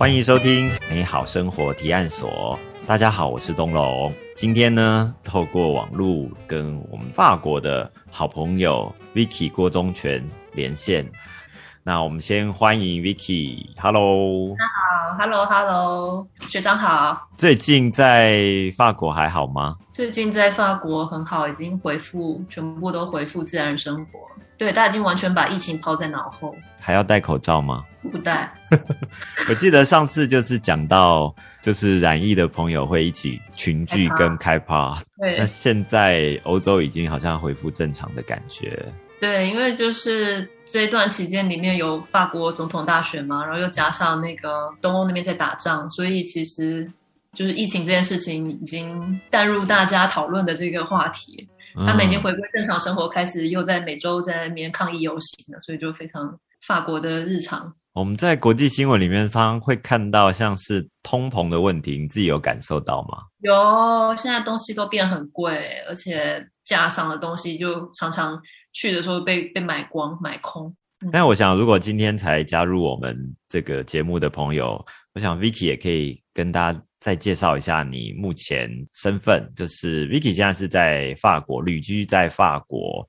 欢迎收听美好生活提案所。大家好，我是东龙。今天呢，透过网络跟我们法国的好朋友 Vicky 郭忠全连线。那我们先欢迎 Vicky，Hello 大家。好，Hello，Hello，学长好。最近在法国还好吗？最近在法国很好，已经回复，全部都回复自然生活。对，大家已经完全把疫情抛在脑后。还要戴口罩吗？不戴。我记得上次就是讲到，就是染疫的朋友会一起群聚跟开趴。对。那现在欧洲已经好像恢复正常的感觉。对，因为就是这一段期间里面有法国总统大选嘛，然后又加上那个东欧那边在打仗，所以其实就是疫情这件事情已经淡入大家讨论的这个话题。他们已经回归正常生活，开始又在每周在那边抗议游行了，所以就非常法国的日常。我们在国际新闻里面常常会看到像是通膨的问题，你自己有感受到吗？有，现在东西都变很贵，而且架上的东西就常常去的时候被被买光买空。但我想，如果今天才加入我们这个节目的朋友，我想 Vicky 也可以跟大家。再介绍一下你目前身份，就是 Vicky 现在是在法国旅居，在法国，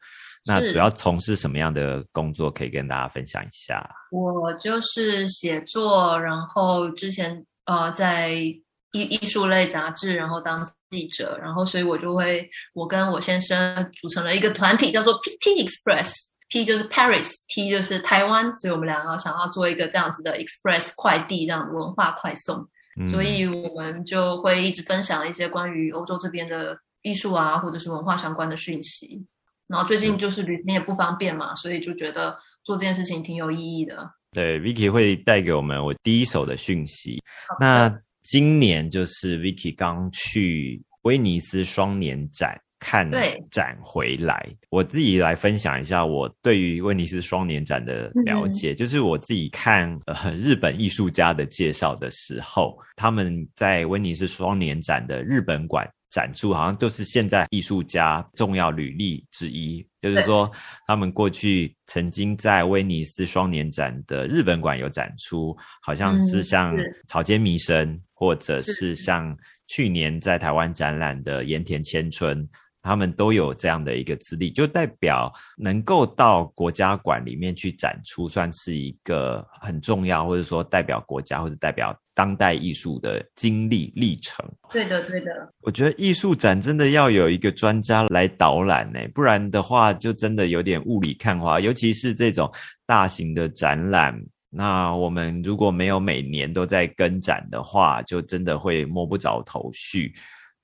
那主要从事什么样的工作？可以跟大家分享一下。我就是写作，然后之前呃在艺艺术类杂志，然后当记者，然后所以我就会我跟我先生组成了一个团体，叫做 PT Express，P 就是 Paris，T 就是台湾，所以我们两个想要做一个这样子的 Express 快递，这样文化快送。所以我们就会一直分享一些关于欧洲这边的艺术啊，或者是文化相关的讯息。然后最近就是旅行也不方便嘛，所以就觉得做这件事情挺有意义的。对，Vicky 会带给我们我第一手的讯息。那今年就是 Vicky 刚去威尼斯双年展。看展回来，我自己来分享一下我对于威尼斯双年展的了解。就是我自己看呃日本艺术家的介绍的时候，他们在威尼斯双年展的日本馆展出，好像就是现在艺术家重要履历之一。就是说，他们过去曾经在威尼斯双年展的日本馆有展出，好像是像草间弥生，或者是像去年在台湾展览的盐田千春。他们都有这样的一个资历，就代表能够到国家馆里面去展出，算是一个很重要，或者说代表国家或者代表当代艺术的经历历程。对的，对的。我觉得艺术展真的要有一个专家来导览呢，不然的话就真的有点雾里看花。尤其是这种大型的展览，那我们如果没有每年都在跟展的话，就真的会摸不着头绪。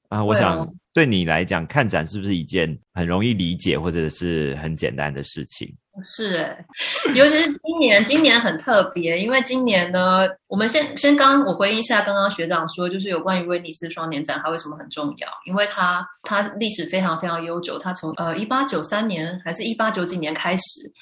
啊，我想对你来讲，看展是不是一件很容易理解或者是很简单的事情？是，尤其是今年，今年很特别，因为今年呢，我们先先刚我回应一下刚刚学长说，就是有关于威尼斯双年展，它为什么很重要？因为它它历史非常非常悠久，它从呃一八九三年还是一八九几年开始，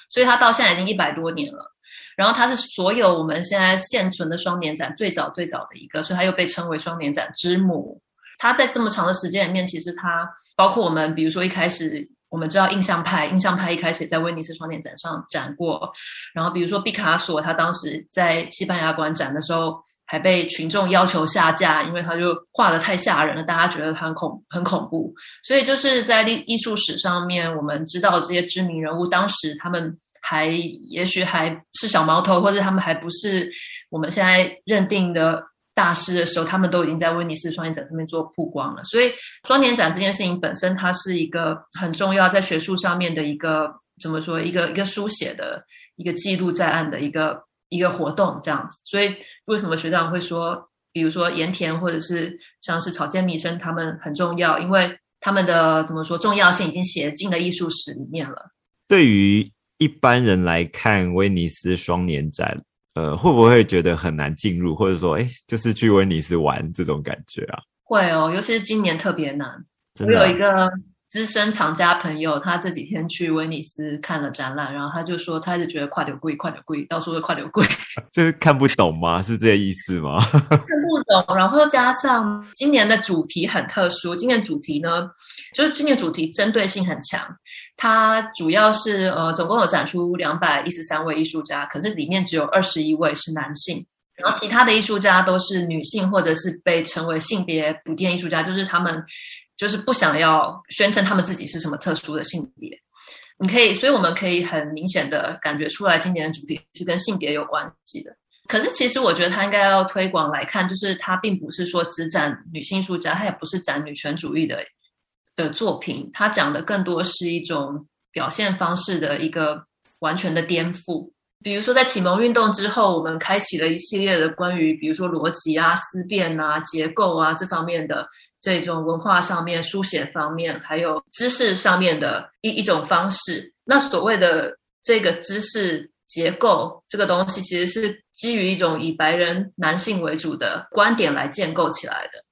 所以它到现在已经一百多年了。然后它是所有我们现在现存的双年展最早最早的一个，所以它又被称为双年展之母。他在这么长的时间里面，其实他包括我们，比如说一开始我们知道印象派，印象派一开始在威尼斯双年展上展过，然后比如说毕卡索，他当时在西班牙馆展的时候，还被群众要求下架，因为他就画的太吓人了，大家觉得他很恐很恐怖。所以就是在艺艺术史上面，我们知道这些知名人物，当时他们还也许还是小毛头，或者他们还不是我们现在认定的。大师的时候，他们都已经在威尼斯双年展上面做曝光了。所以，双年展这件事情本身，它是一个很重要，在学术上面的一个怎么说，一个一个书写的一个记录在案的一个一个活动这样子。所以，为什么学长会说，比如说盐田或者是像是草间弥生他们很重要？因为他们的怎么说重要性已经写进了艺术史里面了。对于一般人来看，威尼斯双年展。呃，会不会觉得很难进入，或者说，哎，就是去威尼斯玩这种感觉啊？会哦，尤其是今年特别难。我有一个资深藏家朋友，他这几天去威尼斯看了展览，然后他就说，他就觉得快点贵，快点贵，到处都快点贵。就是看不懂吗？是这个意思吗？看不懂。然后加上今年的主题很特殊，今年主题呢，就是今年主题针对性很强。它主要是呃，总共有展出两百一十三位艺术家，可是里面只有二十一位是男性。然后其他的艺术家都是女性，或者是被称为性别不定艺术家，就是他们就是不想要宣称他们自己是什么特殊的性别。你可以，所以我们可以很明显的感觉出来，今年的主题是跟性别有关系的。可是其实我觉得他应该要推广来看，就是他并不是说只展女性艺术家，他也不是展女权主义的的作品，他讲的更多是一种表现方式的一个完全的颠覆。比如说，在启蒙运动之后，我们开启了一系列的关于，比如说逻辑啊、思辨啊、结构啊这方面的这种文化上面、书写方面，还有知识上面的一一种方式。那所谓的这个知识结构这个东西，其实是基于一种以白人男性为主的观点来建构起来的。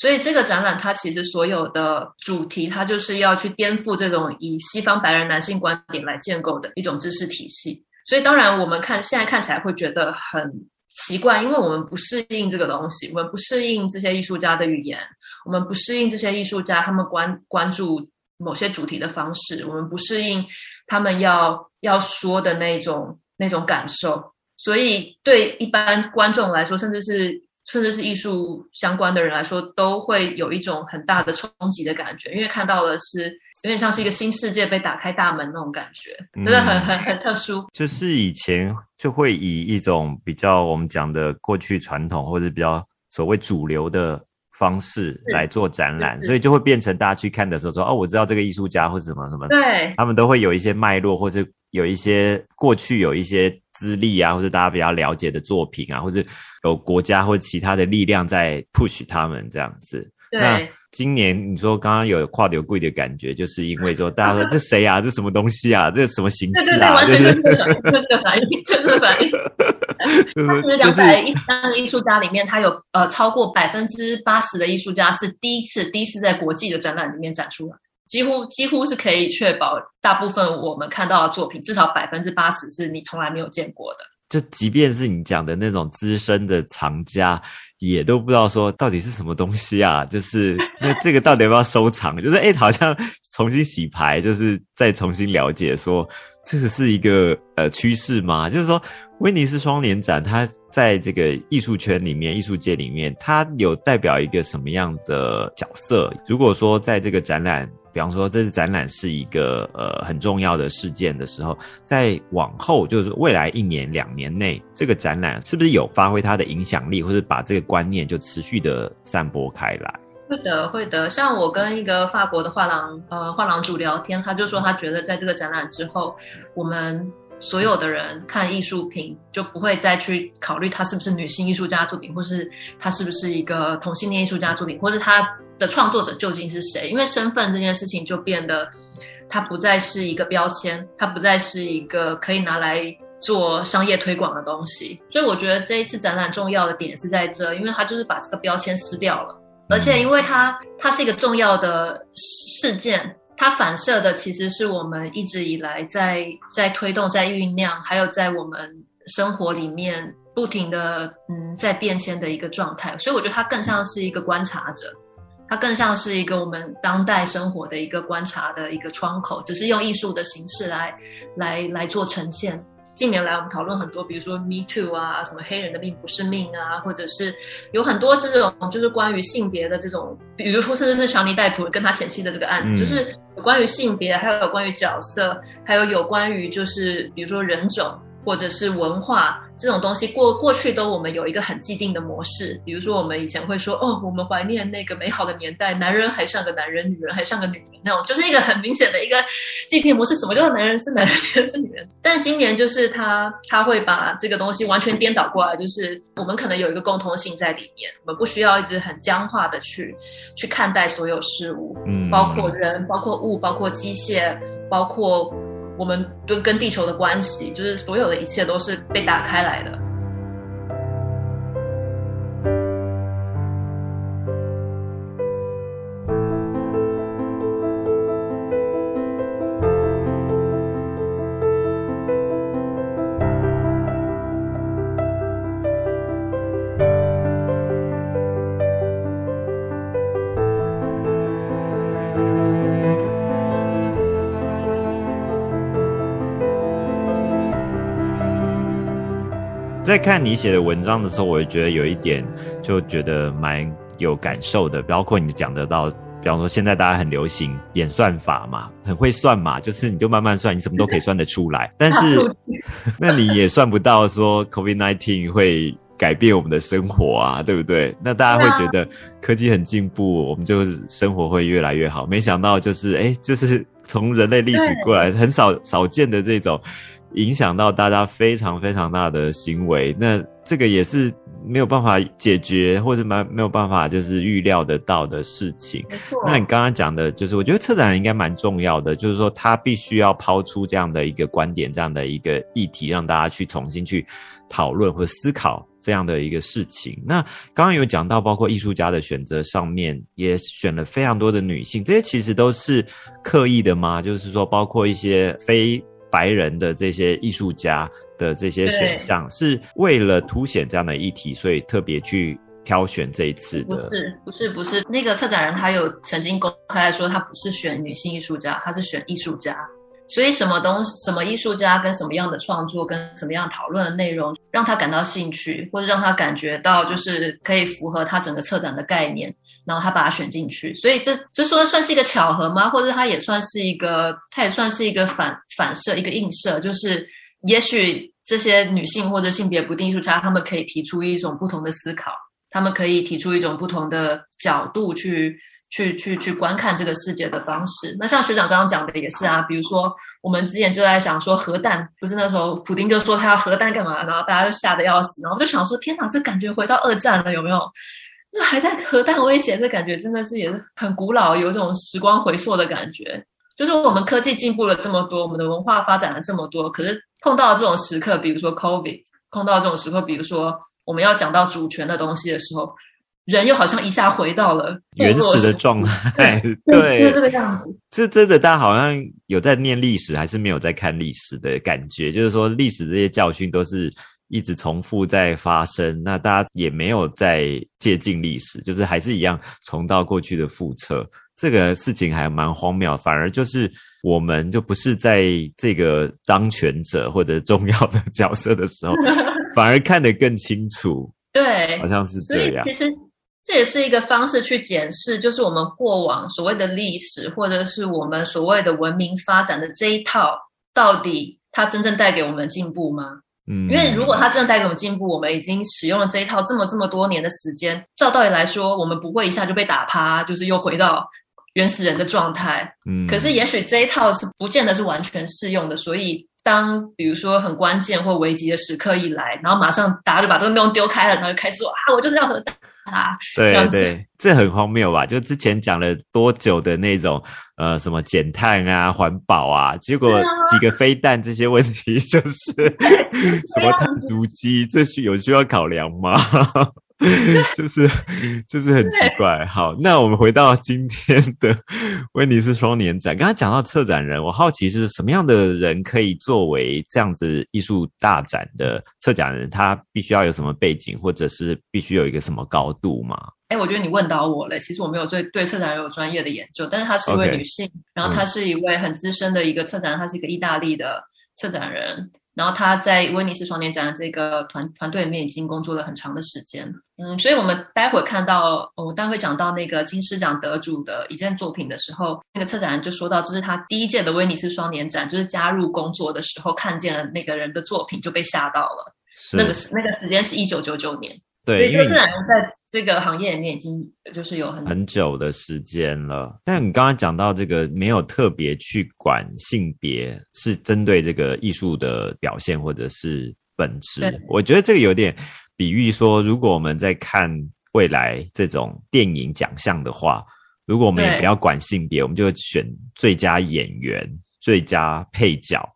所以，这个展览它其实所有的主题，它就是要去颠覆这种以西方白人男性观点来建构的一种知识体系。所以，当然，我们看现在看起来会觉得很奇怪，因为我们不适应这个东西，我们不适应这些艺术家的语言，我们不适应这些艺术家他们关关注某些主题的方式，我们不适应他们要要说的那种那种感受。所以，对一般观众来说，甚至是甚至是艺术相关的人来说，都会有一种很大的冲击的感觉，因为看到的是。有点像是一个新世界被打开大门那种感觉，真的很很很特殊。就是以前就会以一种比较我们讲的过去传统或者比较所谓主流的方式来做展览，所以就会变成大家去看的时候说哦，我知道这个艺术家或者什么什么，对，他们都会有一些脉络，或者有一些过去有一些资历啊，或者大家比较了解的作品啊，或者有国家或者其他的力量在 push 他们这样子。对。今年你说刚刚有跨流柜的感觉，就是因为说大家说 这谁啊？这什么东西啊？这什么形式啊？就是这个反应，就是反应。就是两百一三个艺术家里面，他有呃超过百分之八十的艺术家是第一次第一次在国际的展览里面展出来，几乎几乎是可以确保大部分我们看到的作品，至少百分之八十是你从来没有见过的。就即便是你讲的那种资深的藏家。也都不知道说到底是什么东西啊？就是那这个到底要不要收藏？就是哎，好像重新洗牌，就是再重新了解说这个是一个呃趋势吗？就是说威尼斯双年展，它在这个艺术圈里面、艺术界里面，它有代表一个什么样的角色？如果说在这个展览。比方说，这次展览是一个呃很重要的事件的时候，在往后就是未来一年两年内，这个展览是不是有发挥它的影响力，或者把这个观念就持续的散播开来？会的，会的。像我跟一个法国的画廊呃画廊主聊天，他就说他觉得在这个展览之后，我们所有的人看艺术品就不会再去考虑他是不是女性艺术家作品，或是他是不是一个同性恋艺术家作品，或是他。的创作者究竟是谁？因为身份这件事情就变得，它不再是一个标签，它不再是一个可以拿来做商业推广的东西。所以我觉得这一次展览重要的点是在这，因为它就是把这个标签撕掉了，而且因为它它是一个重要的事件，它反射的其实是我们一直以来在在推动、在酝酿，还有在我们生活里面不停的嗯在变迁的一个状态。所以我觉得它更像是一个观察者。它更像是一个我们当代生活的一个观察的一个窗口，只是用艺术的形式来来来做呈现。近年来，我们讨论很多，比如说 Me Too 啊，什么黑人的命不是命啊，或者是有很多这种就是关于性别的这种，比如说甚至是强尼戴普跟他前妻的这个案子，就是有关于性别，还有有关于角色，还有有关于就是比如说人种。或者是文化这种东西，过过去都我们有一个很既定的模式。比如说，我们以前会说，哦，我们怀念那个美好的年代，男人还像个男人，女人还像个女人，那种就是一个很明显的一个既定模式。什么叫做男人是男人，女人是女人？但今年就是他他会把这个东西完全颠倒过来，就是我们可能有一个共通性在里面，我们不需要一直很僵化的去去看待所有事物，嗯，包括人，包括物，包括机械，包括。我们跟跟地球的关系，就是所有的一切都是被打开来的。在看你写的文章的时候，我就觉得有一点就觉得蛮有感受的，包括你讲得到，比方说现在大家很流行演算法嘛，很会算嘛，就是你就慢慢算，你什么都可以算得出来。但是，那你也算不到说 COVID nineteen 会。改变我们的生活啊，对不对？那大家会觉得科技很进步，我们就生活会越来越好。没想到就是，哎，就是从人类历史过来很少少见的这种影响到大家非常非常大的行为。那这个也是没有办法解决，或者蛮没有办法就是预料得到的事情。那你刚刚讲的就是，我觉得策展人应该蛮重要的，就是说他必须要抛出这样的一个观点，这样的一个议题，让大家去重新去讨论或思考。这样的一个事情，那刚刚有讲到，包括艺术家的选择上面，也选了非常多的女性，这些其实都是刻意的吗？就是说，包括一些非白人的这些艺术家的这些选项，是为了凸显这样的议题，所以特别去挑选这一次的？不是，不是，不是。那个策展人他有曾经公开说，他不是选女性艺术家，他是选艺术家。所以什么东西、什么艺术家跟什么样的创作跟什么样讨论的内容，让他感到兴趣，或者让他感觉到就是可以符合他整个策展的概念，然后他把它选进去。所以这这说算是一个巧合吗？或者他也算是一个，他也算是一个反反射、一个映射，就是也许这些女性或者性别不定艺术家，他们可以提出一种不同的思考，他们可以提出一种不同的角度去。去去去观看这个世界的方式，那像学长刚刚讲的也是啊，比如说我们之前就在想说核弹，不是那时候普丁就说他要核弹干嘛，然后大家就吓得要死，然后就想说天哪，这感觉回到二战了有没有？那还在核弹威胁，这感觉真的是也是很古老，有种时光回溯的感觉。就是我们科技进步了这么多，我们的文化发展了这么多，可是碰到这种时刻，比如说 COVID，碰到这种时刻，比如说我们要讲到主权的东西的时候。人又好像一下回到了原始的状态，对，就这个样子。这真的，大家好像有在念历史，还是没有在看历史的感觉？就是说，历史这些教训都是一直重复在发生，那大家也没有在接近历史，就是还是一样重蹈过去的覆辙。这个事情还蛮荒谬，反而就是我们就不是在这个当权者或者重要的角色的时候，反而看得更清楚。对，好像是这样。其实。这也是一个方式去检视，就是我们过往所谓的历史，或者是我们所谓的文明发展的这一套，到底它真正带给我们进步吗？嗯，因为如果它真的带给我们进步，我们已经使用了这一套这么这么多年的时间，照道理来说，我们不会一下就被打趴，就是又回到原始人的状态。嗯，可是也许这一套是不见得是完全适用的，所以当比如说很关键或危急的时刻一来，然后马上大家就把这个东西丢开了，然后就开始说啊，我就是要核弹。啊，对对，这很荒谬吧？就之前讲了多久的那种，呃，什么减碳啊、环保啊，结果几个飞弹这些问题，就是什么碳足迹，这需有需要考量吗？就是就是很奇怪。好，那我们回到今天的威尼斯双年展。刚刚讲到策展人，我好奇是什么样的人可以作为这样子艺术大展的策展人？他必须要有什么背景，或者是必须有一个什么高度吗？哎，我觉得你问到我了。其实我没有对对策展人有专业的研究，但是她是一位女性，然后她是一位很资深的一个策展人，她是一个意大利的策展人。然后他在威尼斯双年展的这个团团队里面已经工作了很长的时间，嗯，所以我们待会看到，我待会讲到那个金狮奖得主的一件作品的时候，那个策展人就说到，这是他第一届的威尼斯双年展，就是加入工作的时候看见了那个人的作品就被吓到了，那个时那个时间是一九九九年。对，因为自然在这个行业里面已经就是有很很久的时间了。但你刚刚讲到这个没有特别去管性别，是针对这个艺术的表现或者是本质。我觉得这个有点比喻说，如果我们在看未来这种电影奖项的话，如果我们也不要管性别，我们就选最佳演员、最佳配角，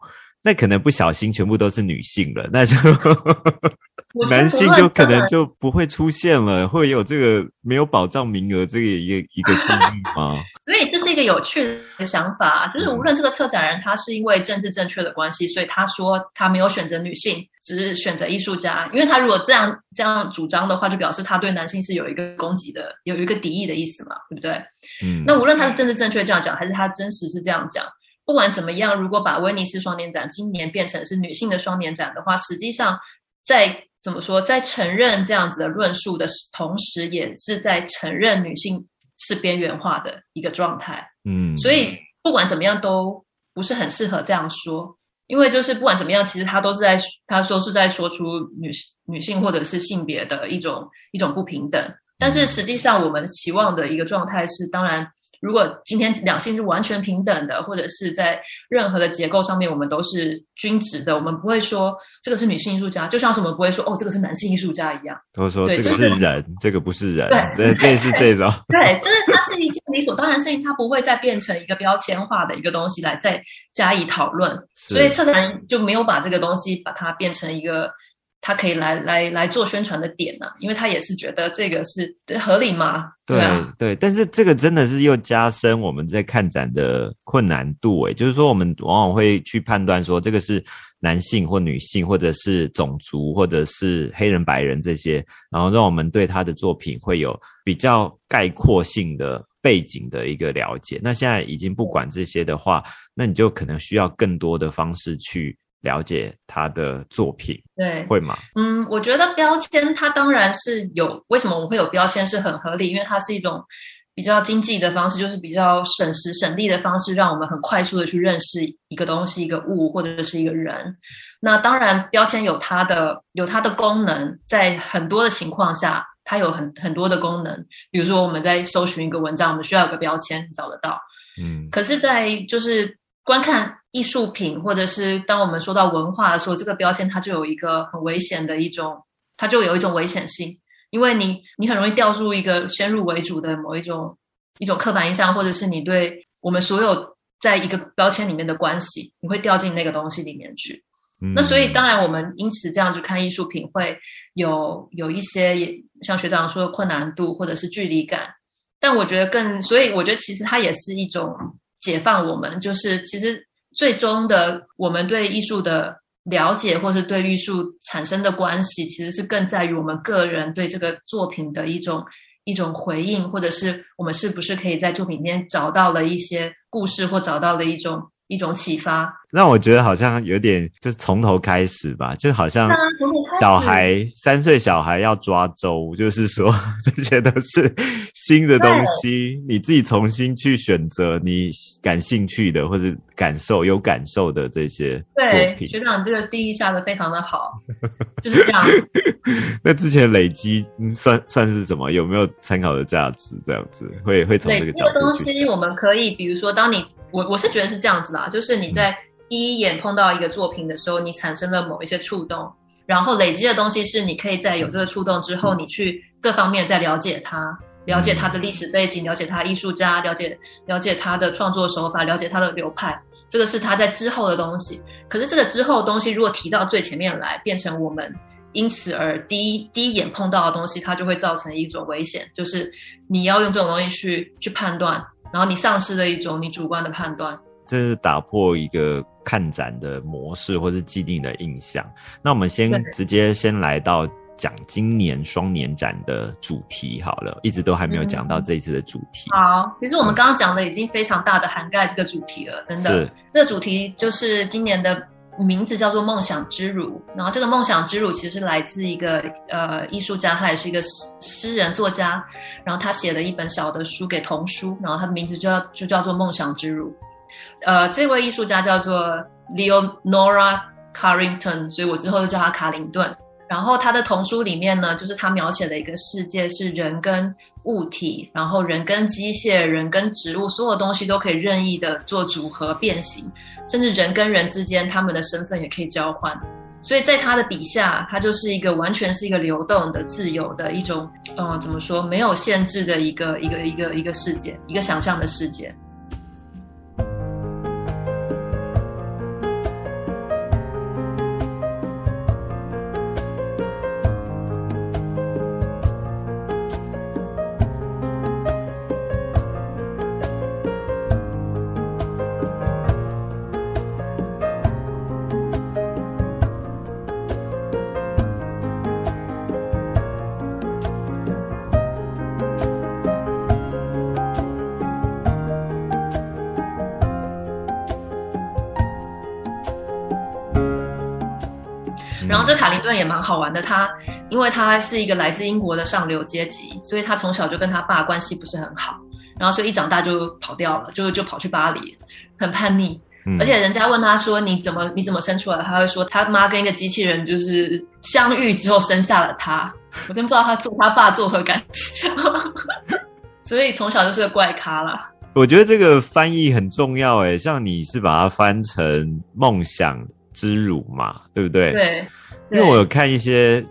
那可能不小心全部都是女性了，那就。男性就可能就不会出现了，会有这个没有保障名额这个一个一个 争议吗？所以这是一个有趣的想法，就是无论这个策展人他是因为政治正确的关系，所以他说他没有选择女性，只是选择艺术家，因为他如果这样这样主张的话，就表示他对男性是有一个攻击的，有一个敌意的意思嘛，对不对？嗯。那无论他是政治正确这样讲，还是他真实是这样讲，不管怎么样，如果把威尼斯双年展今年变成是女性的双年展的话，实际上在怎么说，在承认这样子的论述的同时，也是在承认女性是边缘化的一个状态。嗯，所以不管怎么样，都不是很适合这样说，因为就是不管怎么样，其实他都是在他说是在说出女女性或者是性别的一种一种不平等，但是实际上我们期望的一个状态是，当然。如果今天两性是完全平等的，或者是在任何的结构上面，我们都是均值的，我们不会说这个是女性艺术家，就像是我们不会说哦，这个是男性艺术家一样。都说这个是人，这个不是人，对，这是这种。对，就是它是一件理所当然事情，它不会再变成一个标签化的一个东西来再加以讨论。所以策展人就没有把这个东西把它变成一个。他可以来来来做宣传的点呢，因为他也是觉得这个是合理吗？对啊对，但是这个真的是又加深我们在看展的困难度诶，就是说我们往往会去判断说这个是男性或女性，或者是种族，或者是黑人白人这些，然后让我们对他的作品会有比较概括性的背景的一个了解。那现在已经不管这些的话，那你就可能需要更多的方式去。了解他的作品，对，会吗？嗯，我觉得标签它当然是有，为什么我们会有标签是很合理，因为它是一种比较经济的方式，就是比较省时省力的方式，让我们很快速的去认识一个东西、一个物或者是一个人。那当然，标签有它的有它的功能，在很多的情况下，它有很很多的功能。比如说，我们在搜寻一个文章，我们需要有个标签找得到。嗯，可是，在就是观看。艺术品，或者是当我们说到文化的时候，这个标签它就有一个很危险的一种，它就有一种危险性，因为你你很容易掉入一个先入为主的某一种一种刻板印象，或者是你对我们所有在一个标签里面的关系，你会掉进那个东西里面去。那所以当然我们因此这样去看艺术品，会有有一些像学长说的困难度或者是距离感，但我觉得更，所以我觉得其实它也是一种解放我们，就是其实。最终的，我们对艺术的了解，或是对艺术产生的关系，其实是更在于我们个人对这个作品的一种一种回应，或者是我们是不是可以在作品里面找到了一些故事，或找到了一种。一种启发，让我觉得好像有点就是从头开始吧，就好像小孩三岁小孩要抓周，就是说 这些都是新的东西，你自己重新去选择你感兴趣的或者感受有感受的这些作品。学长，这个定义下的非常的好，就是这样。那之前累积算算是什么？有没有参考的价值？这样子会会从这个角度东西，我们可以比如说，当你。我我是觉得是这样子的，就是你在第一眼碰到一个作品的时候，你产生了某一些触动，然后累积的东西是你可以在有这个触动之后，你去各方面再了解它，了解它的历史背景，了解他艺术家，了解了解他的创作手法，了解他的流派，这个是他在之后的东西。可是这个之后的东西，如果提到最前面来，变成我们因此而第一第一眼碰到的东西，它就会造成一种危险，就是你要用这种东西去去判断。然后你丧失了一种你主观的判断，这是打破一个看展的模式或是既定的印象。那我们先直接先来到讲今年双年展的主题好了，一直都还没有讲到这一次的主题。好，其实我们刚刚讲的已经非常大的涵盖这个主题了，真的。这个主题就是今年的。名字叫做梦想之乳，然后这个梦想之乳其实是来自一个呃艺术家，他也是一个诗诗人作家，然后他写了一本小的书给童书，然后他的名字就叫就叫做梦想之乳。呃，这位艺术家叫做 Leonora Carrington，所以我之后就叫他卡林顿。然后他的童书里面呢，就是他描写的一个世界是人跟物体，然后人跟机械，人跟植物，所有东西都可以任意的做组合变形。甚至人跟人之间，他们的身份也可以交换，所以在他的笔下，他就是一个完全是一个流动的、自由的一种，呃，怎么说，没有限制的一个一个一个一个世界，一个想象的世界。卡林顿也蛮好玩的，他因为他是一个来自英国的上流阶级，所以他从小就跟他爸关系不是很好，然后所以一长大就跑掉了，就就跑去巴黎，很叛逆。而且人家问他说：“你怎么你怎么生出来？”他会说：“他妈跟一个机器人就是相遇之后生下了他。”我真不知道他做他爸作何感想，所以从小就是个怪咖啦。我觉得这个翻译很重要诶，像你是把它翻成“梦想之乳”嘛，对不对？对。因为我有看一些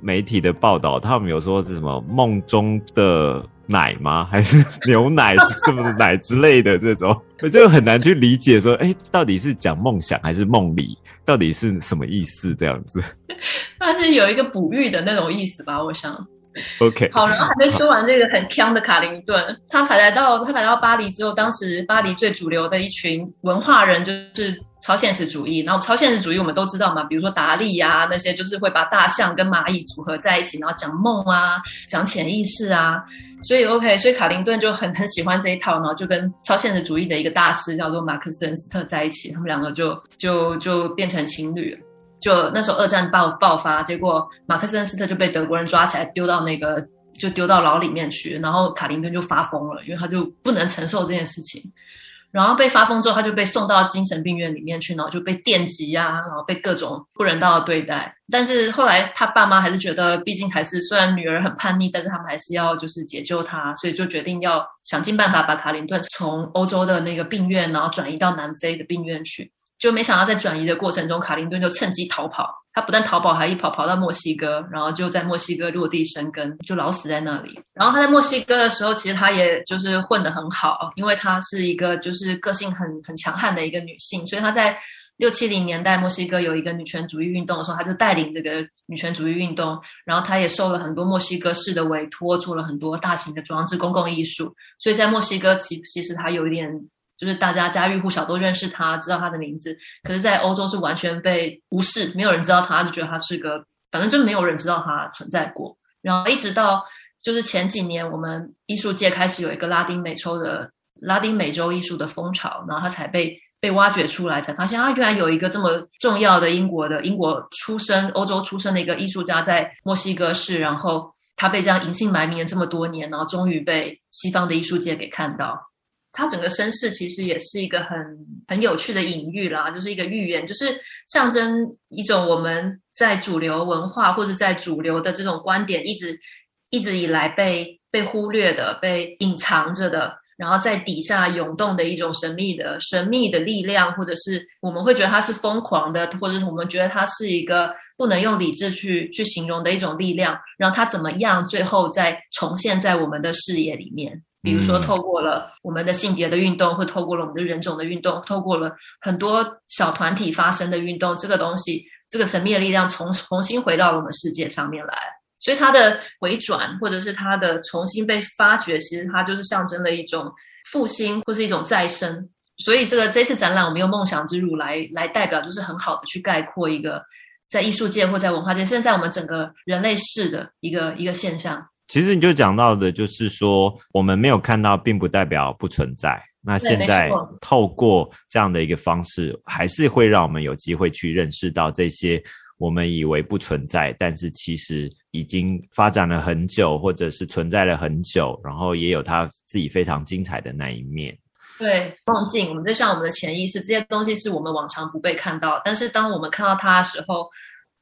媒体的报道，他们有说是什么梦中的。奶吗？还是牛奶什么奶之类的这种，我 就很难去理解说，哎，到底是讲梦想还是梦里，到底是什么意思？这样子，那是有一个哺育的那种意思吧？我想。OK，好，然后还没说完这个很强的卡林顿，他才来到他来到巴黎之后，当时巴黎最主流的一群文化人就是超现实主义。然后超现实主义我们都知道嘛，比如说达利呀那些，就是会把大象跟蚂蚁组合在一起，然后讲梦啊，讲潜意识啊。所以 OK，所以卡林顿就很很喜欢这一套，然后就跟超现实主义的一个大师叫做马克思恩斯特在一起，他们两个就就就变成情侣了。就那时候二战爆爆发，结果马克思恩斯特就被德国人抓起来丢到那个就丢到牢里面去，然后卡林顿就发疯了，因为他就不能承受这件事情。然后被发疯之后，他就被送到精神病院里面去，然后就被电击啊，然后被各种不人道的对待。但是后来他爸妈还是觉得，毕竟还是虽然女儿很叛逆，但是他们还是要就是解救她，所以就决定要想尽办法把卡林顿从欧洲的那个病院，然后转移到南非的病院去。就没想到在转移的过程中，卡林顿就趁机逃跑。他不但逃跑，还一跑跑到墨西哥，然后就在墨西哥落地生根，就老死在那里。然后他在墨西哥的时候，其实他也就是混得很好，因为他是一个就是个性很很强悍的一个女性，所以他在六七零年代墨西哥有一个女权主义运动的时候，他就带领这个女权主义运动。然后他也受了很多墨西哥市的委托，做了很多大型的装置公共艺术。所以在墨西哥，其其实他有一点。就是大家家喻户晓都认识他，知道他的名字。可是，在欧洲是完全被无视，没有人知道他，就觉得他是个，反正就没有人知道他存在过。然后一直到就是前几年，我们艺术界开始有一个拉丁美洲的拉丁美洲艺术的风潮，然后他才被被挖掘出来，才发现啊，原来有一个这么重要的英国的英国出生、欧洲出生的一个艺术家在墨西哥市，然后他被这样隐姓埋名了这么多年，然后终于被西方的艺术界给看到。他整个身世其实也是一个很很有趣的隐喻啦，就是一个寓言，就是象征一种我们在主流文化或者在主流的这种观点一直一直以来被被忽略的、被隐藏着的，然后在底下涌动的一种神秘的神秘的力量，或者是我们会觉得它是疯狂的，或者是我们觉得它是一个不能用理智去去形容的一种力量，然后它怎么样最后再重现在我们的视野里面。比如说，透过了我们的性别的运动，或透过了我们的人种的运动，透过了很多小团体发生的运动，这个东西，这个神秘的力量重重新回到了我们世界上面来。所以它的回转，或者是它的重新被发掘，其实它就是象征了一种复兴，或是一种再生。所以这个这次展览，我们用梦想之乳来来代表，就是很好的去概括一个在艺术界或在文化界，甚至在我们整个人类世的一个一个现象。其实你就讲到的，就是说我们没有看到，并不代表不存在。那现在透过这样的一个方式，还是会让我们有机会去认识到这些我们以为不存在，但是其实已经发展了很久，或者是存在了很久，然后也有它自己非常精彩的那一面。对，梦境，我们就像我们的潜意识，这些东西是我们往常不被看到，但是当我们看到它的时候。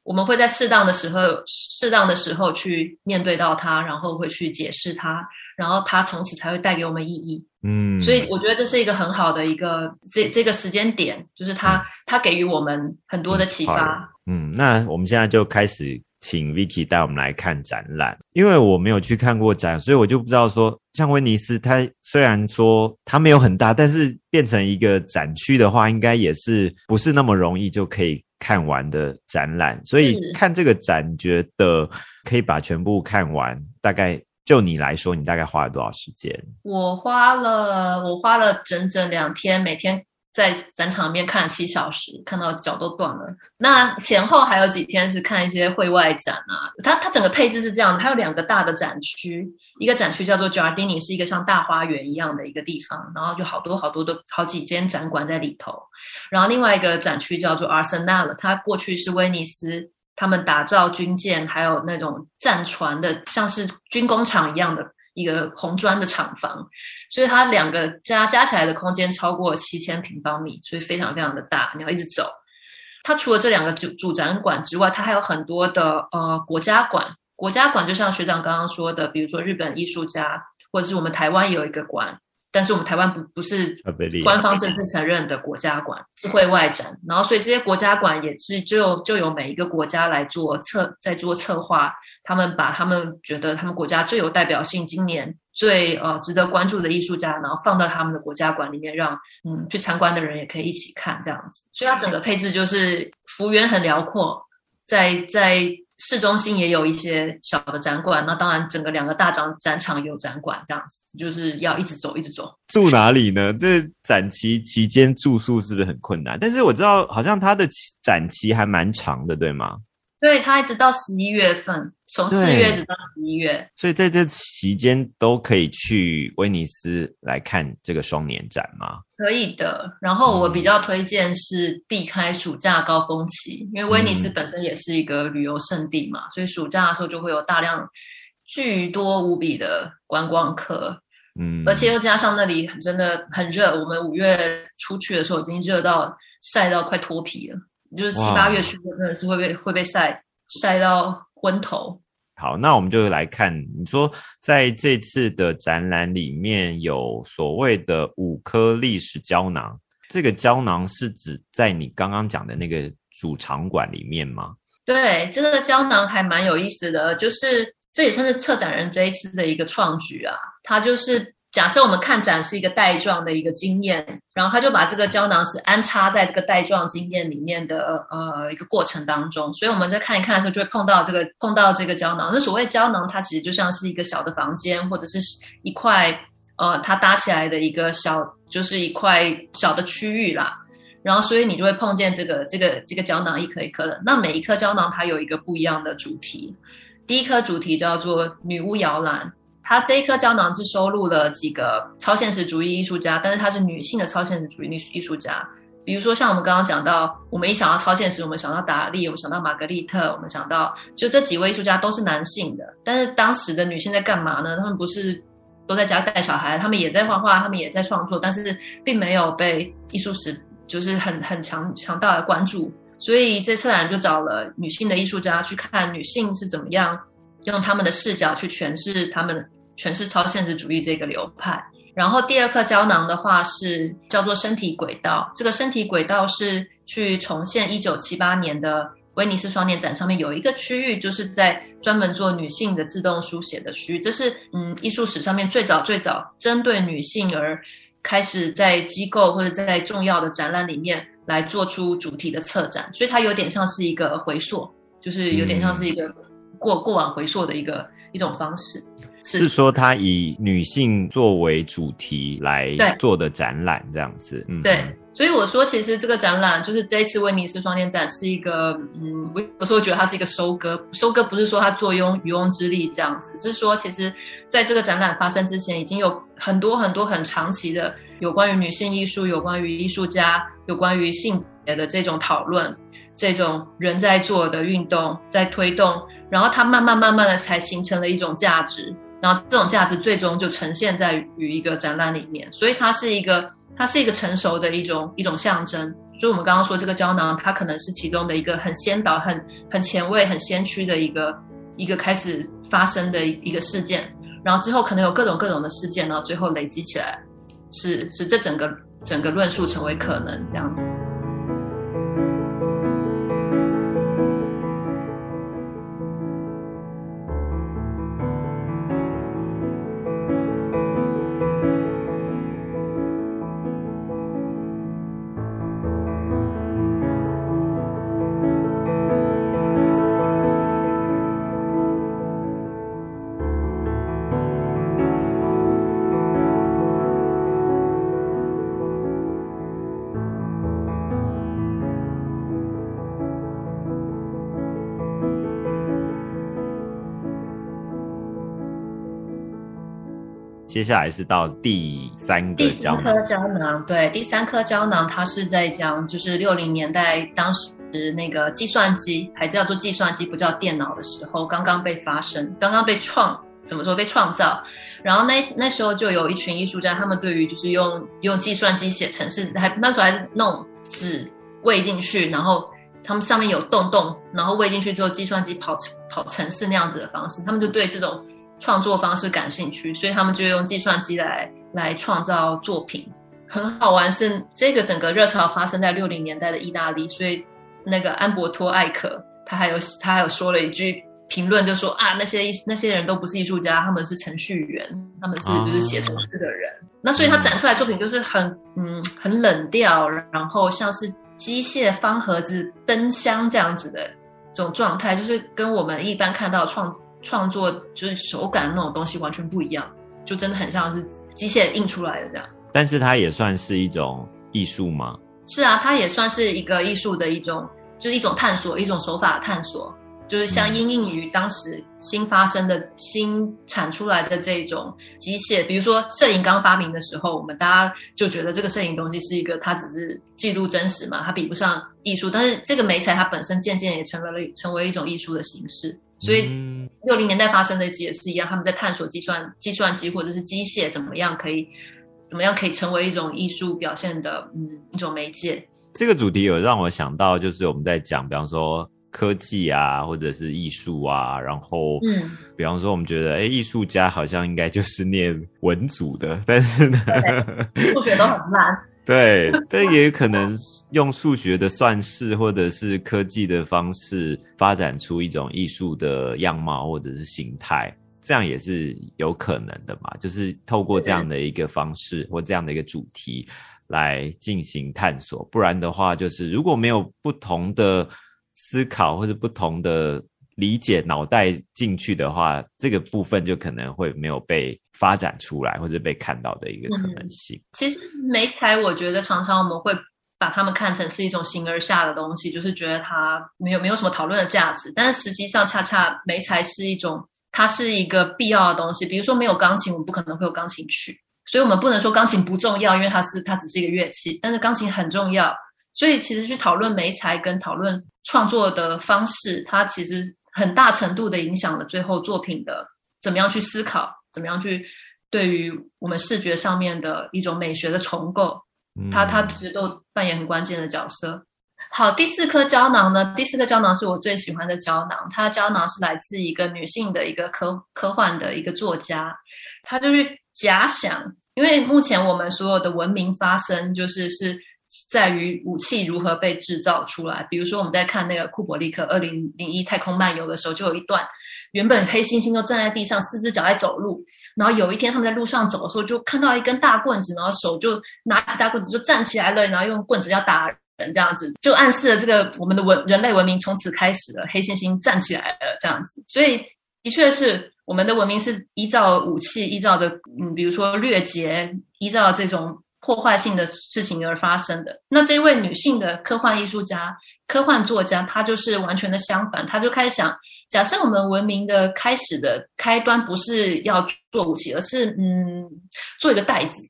我们会在适当的时候、适当的时候去面对到它，然后会去解释它，然后它从此才会带给我们意义。嗯，所以我觉得这是一个很好的一个这这个时间点，就是它它给予我们很多的启发。嗯，那我们现在就开始请 Vicky 带我们来看展览，因为我没有去看过展，所以我就不知道说，像威尼斯，它虽然说它没有很大，但是变成一个展区的话，应该也是不是那么容易就可以。看完的展览，所以看这个展，觉得可以把全部看完。大概就你来说，你大概花了多少时间？我花了，我花了整整两天，每天。在展场里面看了七小时，看到脚都断了。那前后还有几天是看一些会外展啊。它它整个配置是这样的，它有两个大的展区，一个展区叫做 Giardini，是一个像大花园一样的一个地方，然后就好多好多的好几间展馆在里头。然后另外一个展区叫做 Arsenal，它过去是威尼斯他们打造军舰，还有那种战船的，像是军工厂一样的一个红砖的厂房，所以它两个加加起来的空间超过七千平方米，所以非常非常的大，你要一直走。它除了这两个主主展馆之外，它还有很多的呃国家馆。国家馆就像学长刚刚说的，比如说日本艺术家，或者是我们台湾有一个馆。但是我们台湾不不是官方正式承认的国家馆，是会外展。然后，所以这些国家馆也是就就由每一个国家来做策，在做策划。他们把他们觉得他们国家最有代表性、今年最呃值得关注的艺术家，然后放到他们的国家馆里面，让嗯去参观的人也可以一起看这样子。所以它整个配置就是幅员很辽阔，在在。市中心也有一些小的展馆，那当然整个两个大展展场有展馆，这样子就是要一直走，一直走。住哪里呢？这展期期间住宿是不是很困难？但是我知道好像它的展期还蛮长的，对吗？对，它一直到十一月份。从四月直到十一月，所以在这期间都可以去威尼斯来看这个双年展吗？可以的。然后我比较推荐是避开暑假高峰期，因为威尼斯本身也是一个旅游胜地嘛，所以暑假的时候就会有大量巨多无比的观光客。嗯，而且又加上那里真的很热，我们五月出去的时候已经热到晒到快脱皮了，就是七八月去真的是会被会被晒晒到昏头。好，那我们就来看，你说在这次的展览里面有所谓的五颗历史胶囊，这个胶囊是指在你刚刚讲的那个主场馆里面吗？对，这个胶囊还蛮有意思的，就是这也算是策展人这一次的一个创举啊，它就是。假设我们看展是一个带状的一个经验，然后他就把这个胶囊是安插在这个带状经验里面的呃一个过程当中，所以我们在看一看的时候就会碰到这个碰到这个胶囊。那所谓胶囊，它其实就像是一个小的房间或者是一块呃它搭起来的一个小就是一块小的区域啦。然后所以你就会碰见这个这个这个胶囊一颗一颗的。那每一颗胶囊它有一个不一样的主题，第一颗主题叫做女巫摇篮。它这一颗胶囊是收录了几个超现实主义艺术家，但是她是女性的超现实主义艺艺术家。比如说像我们刚刚讲到，我们一想到超现实，我们想到达利，我们想到玛格丽特，我们想到就这几位艺术家都是男性的。但是当时的女性在干嘛呢？他们不是都在家带小孩，他们也在画画，他们也在创作，但是并没有被艺术史就是很很强强大的关注。所以这次然就找了女性的艺术家去看女性是怎么样用他们的视角去诠释他们。诠释超现实主义这个流派。然后第二颗胶囊的话是叫做身体轨道，这个身体轨道是去重现一九七八年的威尼斯双年展上面有一个区域，就是在专门做女性的自动书写的区域。这是嗯艺术史上面最早最早针对女性而开始在机构或者在重要的展览里面来做出主题的策展，所以它有点像是一个回溯，就是有点像是一个过过往回溯的一个一种方式。是说，他以女性作为主题来做的展览，这样子。嗯，对。所以我说，其实这个展览就是这一次威尼斯双年展是一个，嗯，我有时候觉得它是一个收割。收割不是说它坐拥渔翁之利这样子，是说其实在这个展览发生之前，已经有很多很多很长期的有关于女性艺术、有关于艺术家、有关于性别的这种讨论，这种人在做的运动在推动，然后它慢慢慢慢的才形成了一种价值。然后这种价值最终就呈现在于一个展览里面，所以它是一个它是一个成熟的一种一种象征。所以我们刚刚说这个胶囊，它可能是其中的一个很先导、很很前卫、很先驱的一个一个开始发生的一个事件。然后之后可能有各种各种的事件，然后最后累积起来，使使这整个整个论述成为可能这样子。接下来是到第三个胶囊，第三颗胶囊，对，第三颗胶囊，它是在讲就是六零年代当时那个计算机还叫做计算机，不叫电脑的时候，刚刚被发生，刚刚被创，怎么说被创造？然后那那时候就有一群艺术家，他们对于就是用用计算机写程式，还那时候还是弄纸喂进去，然后他们上面有洞洞，然后喂进去之后，计算机跑跑程式那样子的方式，他们就对这种创作方式感兴趣，所以他们就用计算机来来创造作品。很好玩是这个整个热潮发生在六零年代的意大利，所以那个安伯托艾可他还有他还有说了一句评论，就说啊那些那些人都不是艺术家，他们是程序员，他们是就是写程式的人。那所以他展出来作品就是很嗯很冷调，然后像是机械方盒子、灯箱这样子的这种状态，就是跟我们一般看到创创作就是手感那种东西完全不一样，就真的很像是机械印出来的这样。但是它也算是一种艺术吗？是啊，它也算是一个艺术的一种，就是一种探索，一种手法探索，就是像应应于当时新发生的新产出来的这种机械，比如说摄影刚发明的时候，我们大家就觉得这个摄影东西是一个，它只是记录真实嘛，它比不上艺术。但是这个美彩它本身渐渐也成为了成为一种艺术的形式。所以六零年代发生的也是一样，他们在探索计算计算机或者是机械怎么样可以。怎么样可以成为一种艺术表现的嗯一种媒介？这个主题有让我想到，就是我们在讲，比方说科技啊，或者是艺术啊，然后嗯，比方说我们觉得，哎，艺术家好像应该就是念文组的，但是呢，数学都很烂。对，但也可能用数学的算式或者是科技的方式，发展出一种艺术的样貌或者是形态。这样也是有可能的嘛，就是透过这样的一个方式或这样的一个主题来进行探索，不然的话，就是如果没有不同的思考或者不同的理解脑袋进去的话，这个部分就可能会没有被发展出来或者被看到的一个可能性。其实美彩，我觉得常常我们会把它们看成是一种形而下的东西，就是觉得它没有没有什么讨论的价值，但是实际上恰恰美彩是一种。它是一个必要的东西，比如说没有钢琴，我们不可能会有钢琴曲，所以我们不能说钢琴不重要，因为它是它只是一个乐器，但是钢琴很重要。所以其实去讨论美材跟讨论创作的方式，它其实很大程度的影响了最后作品的怎么样去思考，怎么样去对于我们视觉上面的一种美学的重构，它它其实都扮演很关键的角色。好，第四颗胶囊呢？第四颗胶囊是我最喜欢的胶囊。它胶囊是来自一个女性的一个科科幻的一个作家，她就是假想，因为目前我们所有的文明发生，就是是在于武器如何被制造出来。比如说我们在看那个库伯利克二零零一太空漫游的时候，就有一段，原本黑猩猩都站在地上，四只脚在走路，然后有一天他们在路上走的时候，就看到一根大棍子，然后手就拿起大棍子就站起来了，然后用棍子要打。人这样子，就暗示了这个我们的文人类文明从此开始了，黑猩猩站起来了这样子。所以的确是我们的文明是依照武器，依照的嗯，比如说掠劫，依照这种破坏性的事情而发生的。那这位女性的科幻艺术家、科幻作家，她就是完全的相反，她就开始想：假设我们文明的开始的开端不是要做武器，而是嗯，做一个袋子，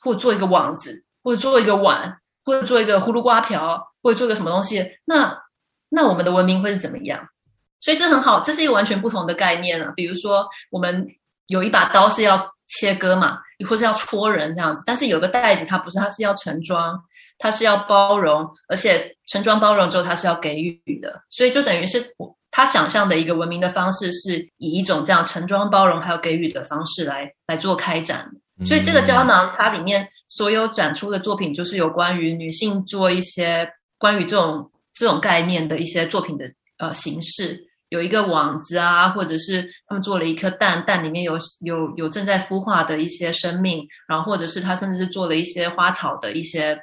或者做一个网子，或者做一个碗。或者做一个葫芦瓜瓢，或者做一个什么东西，那那我们的文明会是怎么样？所以这很好，这是一个完全不同的概念啊。比如说，我们有一把刀是要切割嘛，或是要戳人这样子，但是有个袋子，它不是，它是要盛装，它是要包容，而且盛装包容之后，它是要给予的。所以就等于是他想象的一个文明的方式，是以一种这样盛装包容还有给予的方式来来做开展。所以这个胶囊它里面所有展出的作品，就是有关于女性做一些关于这种这种概念的一些作品的呃形式，有一个网子啊，或者是他们做了一颗蛋，蛋里面有有有正在孵化的一些生命，然后或者是他甚至是做了一些花草的一些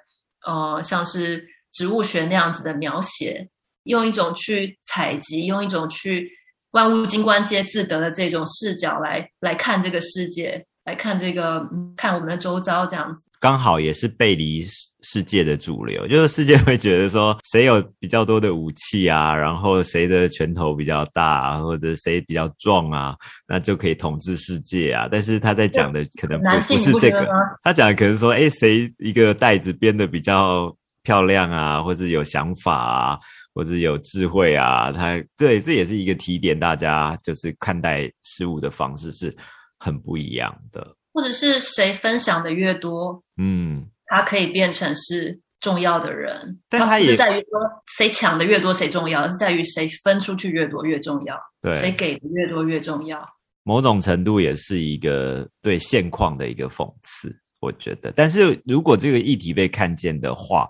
呃像是植物学那样子的描写，用一种去采集，用一种去万物金观皆自得的这种视角来来看这个世界。来看这个，看我们的周遭这样子，刚好也是背离世界的主流，就是世界会觉得说，谁有比较多的武器啊，然后谁的拳头比较大，或者谁比较壮啊，那就可以统治世界啊。但是他在讲的可能不是这个，他讲的可能说，哎，谁一个袋子编的比较漂亮啊，或者有想法啊，或者有智慧啊，他对这也是一个提点，大家就是看待事物的方式是很不一样的。或者是谁分享的越多，嗯，他可以变成是重要的人，但他也在于说谁抢的越多谁重要，而是在于谁分出去越多越重要，对，谁给的越多越重要。某种程度也是一个对现况的一个讽刺，我觉得。但是如果这个议题被看见的话，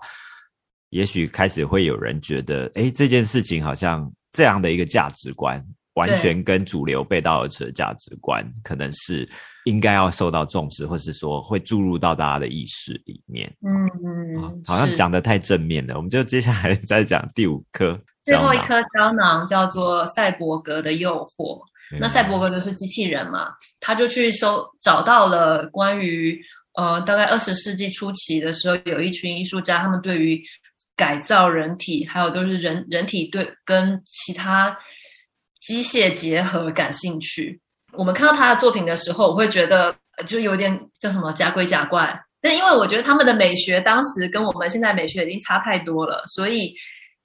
也许开始会有人觉得，哎，这件事情好像这样的一个价值观，完全跟主流背道而驰的价值观，可能是应该要受到重视，或是说会注入到大家的意识里面。嗯，好像讲的太正面了，我们就接下来 再讲第五颗，最后一颗胶囊叫做赛博格的诱惑。那赛博格就是机器人嘛，他就去搜找到了关于呃，大概二十世纪初期的时候，有一群艺术家，他们对于改造人体，还有都是人人体对跟其他机械结合感兴趣。我们看到他的作品的时候，我会觉得就有点叫什么假鬼假怪。但因为我觉得他们的美学当时跟我们现在美学已经差太多了，所以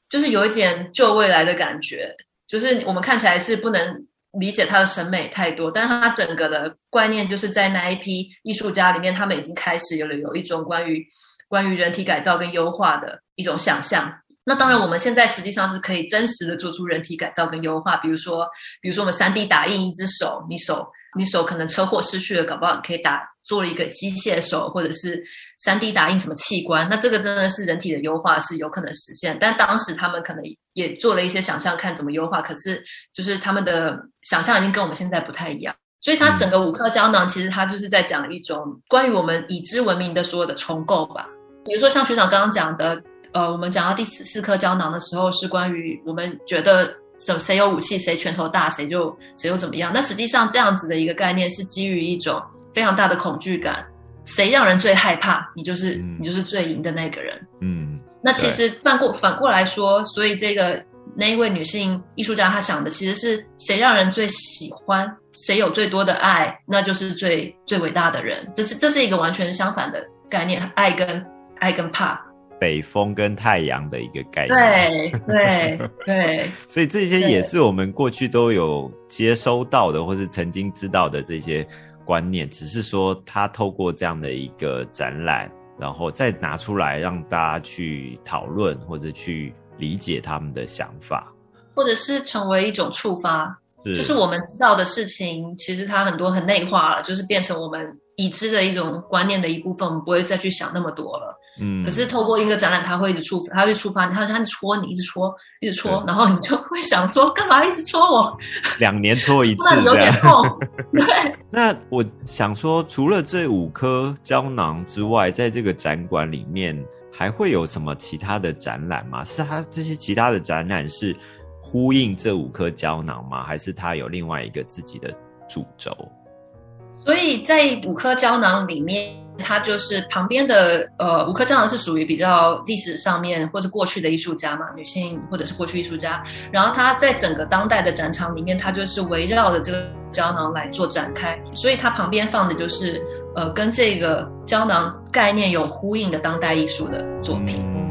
就是有一点旧未来的感觉，就是我们看起来是不能。理解他的审美太多，但是他整个的观念就是在那一批艺术家里面，他们已经开始有了有一种关于关于人体改造跟优化的一种想象。那当然，我们现在实际上是可以真实的做出人体改造跟优化，比如说，比如说我们三 D 打印一只手，你手你手可能车祸失去了，搞不好你可以打。做了一个机械手，或者是三 D 打印什么器官，那这个真的是人体的优化是有可能实现。但当时他们可能也做了一些想象，看怎么优化。可是就是他们的想象已经跟我们现在不太一样。所以它整个五颗胶囊其实它就是在讲一种关于我们已知文明的所有的重构吧。比如说像学长刚刚讲的，呃，我们讲到第四四颗胶囊的时候，是关于我们觉得谁谁有武器，谁拳头大，谁就谁又怎么样。那实际上这样子的一个概念是基于一种。非常大的恐惧感，谁让人最害怕，你就是你就是最赢的那个人。嗯，那其实反过反过来说，所以这个那一位女性艺术家她想的其实是谁让人最喜欢，谁有最多的爱，那就是最最伟大的人。这是这是一个完全相反的概念，爱跟爱跟怕，北风跟太阳的一个概念。对对对，所以这些也是我们过去都有接收到的，或是曾经知道的这些。观念只是说，他透过这样的一个展览，然后再拿出来让大家去讨论，或者去理解他们的想法，或者是成为一种触发，就是我们知道的事情，其实它很多很内化了，就是变成我们。已知的一种观念的一部分，我们不会再去想那么多了。嗯，可是透过一个展览，它会一直触，它会触发你，它它戳你，一直戳，一直戳，然后你就会想说，干嘛一直戳我？两年戳一次，有点痛。对。那我想说，除了这五颗胶囊之外，在这个展馆里面还会有什么其他的展览吗？是它这些其他的展览是呼应这五颗胶囊吗？还是它有另外一个自己的主轴？所以在五颗胶囊里面，它就是旁边的呃五颗胶囊是属于比较历史上面或者过去的艺术家嘛，女性或者是过去艺术家。然后它在整个当代的展场里面，它就是围绕着这个胶囊来做展开。所以它旁边放的就是呃跟这个胶囊概念有呼应的当代艺术的作品。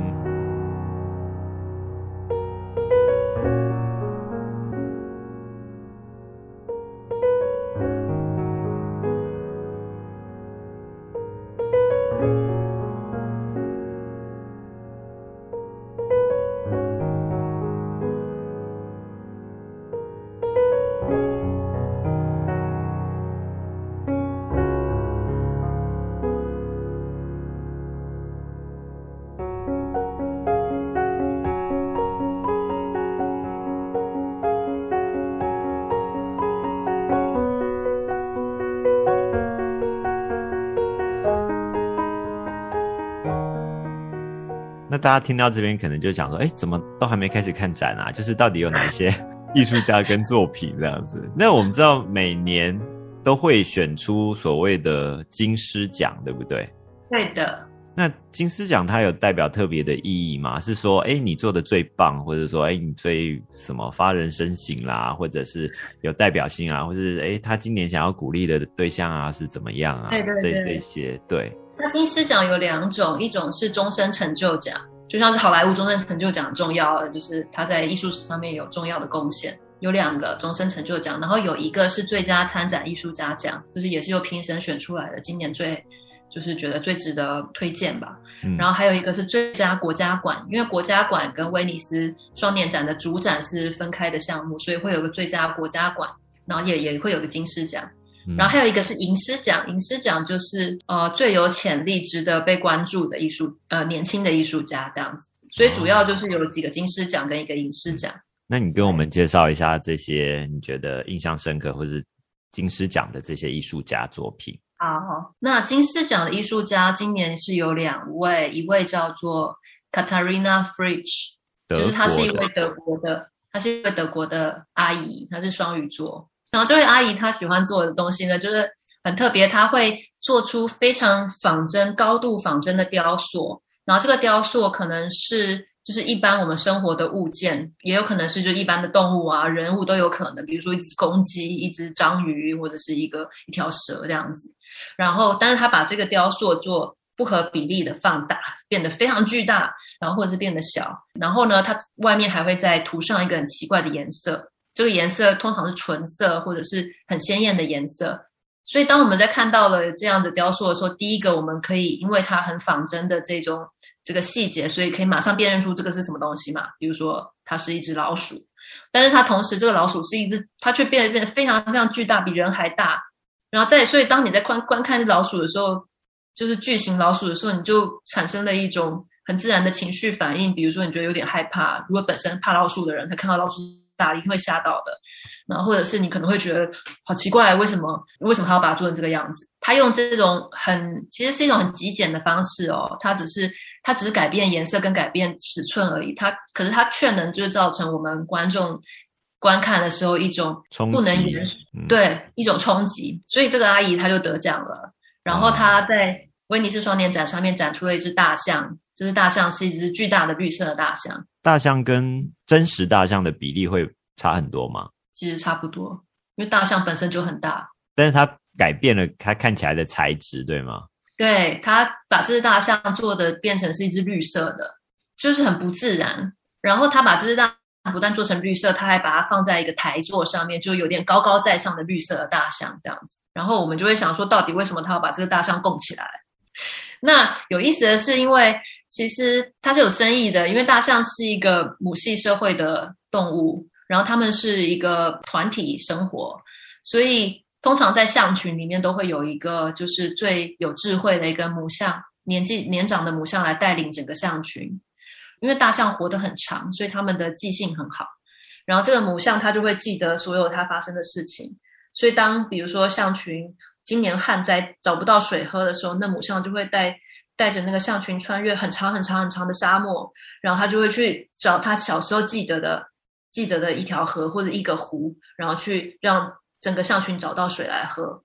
大家听到这边可能就想说，哎，怎么都还没开始看展啊？就是到底有哪些 艺术家跟作品这样子？那我们知道每年都会选出所谓的金狮奖，对不对？对的。那金狮奖它有代表特别的意义吗？是说，哎，你做的最棒，或者说，哎，你最什么发人深省啦，或者是有代表性啊，或者是哎，他今年想要鼓励的对象啊是怎么样啊？对对对，这些对。那金狮奖有两种，一种是终身成就奖。就像是好莱坞终身成就奖重要，就是他在艺术史上面有重要的贡献。有两个终身成就奖，然后有一个是最佳参展艺术家奖，就是也是由评审选出来的，今年最就是觉得最值得推荐吧。然后还有一个是最佳国家馆，因为国家馆跟威尼斯双年展的主展是分开的项目，所以会有个最佳国家馆，然后也也会有个金狮奖。然后还有一个是银狮奖，银狮奖就是呃最有潜力、值得被关注的艺术呃年轻的艺术家这样子。所以主要就是有几个金狮奖跟一个银狮奖。那你跟我们介绍一下这些你觉得印象深刻或是金狮奖的这些艺术家作品。好，那金狮奖的艺术家今年是有两位，一位叫做 Katarina Frisch，就是她是一位德国的，她是一位德国的阿姨，她是双鱼座。然后这位阿姨她喜欢做的东西呢，就是很特别，她会做出非常仿真、高度仿真的雕塑。然后这个雕塑可能是。就是一般我们生活的物件，也有可能是就一般的动物啊、人物都有可能，比如说一只公鸡、一只章鱼或者是一个一条蛇这样子。然后，但是他把这个雕塑做不合比例的放大，变得非常巨大，然后或者是变得小。然后呢，它外面还会再涂上一个很奇怪的颜色，这个颜色通常是纯色或者是很鲜艳的颜色。所以，当我们在看到了这样的雕塑的时候，第一个我们可以因为它很仿真的这种。这个细节，所以可以马上辨认出这个是什么东西嘛？比如说，它是一只老鼠，但是它同时这个老鼠是一只，它却变得变得非常非常巨大，比人还大。然后再，所以当你在观观看这老鼠的时候，就是巨型老鼠的时候，你就产生了一种很自然的情绪反应，比如说你觉得有点害怕。如果本身怕老鼠的人，他看到老鼠大，一定会吓到的。然后或者是你可能会觉得好奇怪，为什么为什么他要把它做成这个样子？他用这种很其实是一种很极简的方式哦，他只是。他只是改变颜色跟改变尺寸而已，他可是他却能就是造成我们观众观看的时候一种不能言对一种冲击，所以这个阿姨她就得奖了。然后她在威尼斯双年展上面展出了一只大象，这只大象是一只巨大的绿色的大象。大象跟真实大象的比例会差很多吗？其实差不多，因为大象本身就很大，但是它改变了它看起来的材质，对吗？对它把这只大象做的变成是一只绿色的，就是很不自然。然后他把这只大不但做成绿色，他还把它放在一个台座上面，就有点高高在上的绿色的大象这样子。然后我们就会想说，到底为什么他要把这个大象供起来？那有意思的是，因为其实它是有深意的，因为大象是一个母系社会的动物，然后它们是一个团体生活，所以。通常在象群里面都会有一个，就是最有智慧的一个母象，年纪年长的母象来带领整个象群。因为大象活得很长，所以它们的记性很好。然后这个母象它就会记得所有它发生的事情。所以当比如说象群今年旱灾找不到水喝的时候，那母象就会带带着那个象群穿越很长很长很长的沙漠，然后它就会去找它小时候记得的记得的一条河或者一个湖，然后去让。整个象群找到水来喝，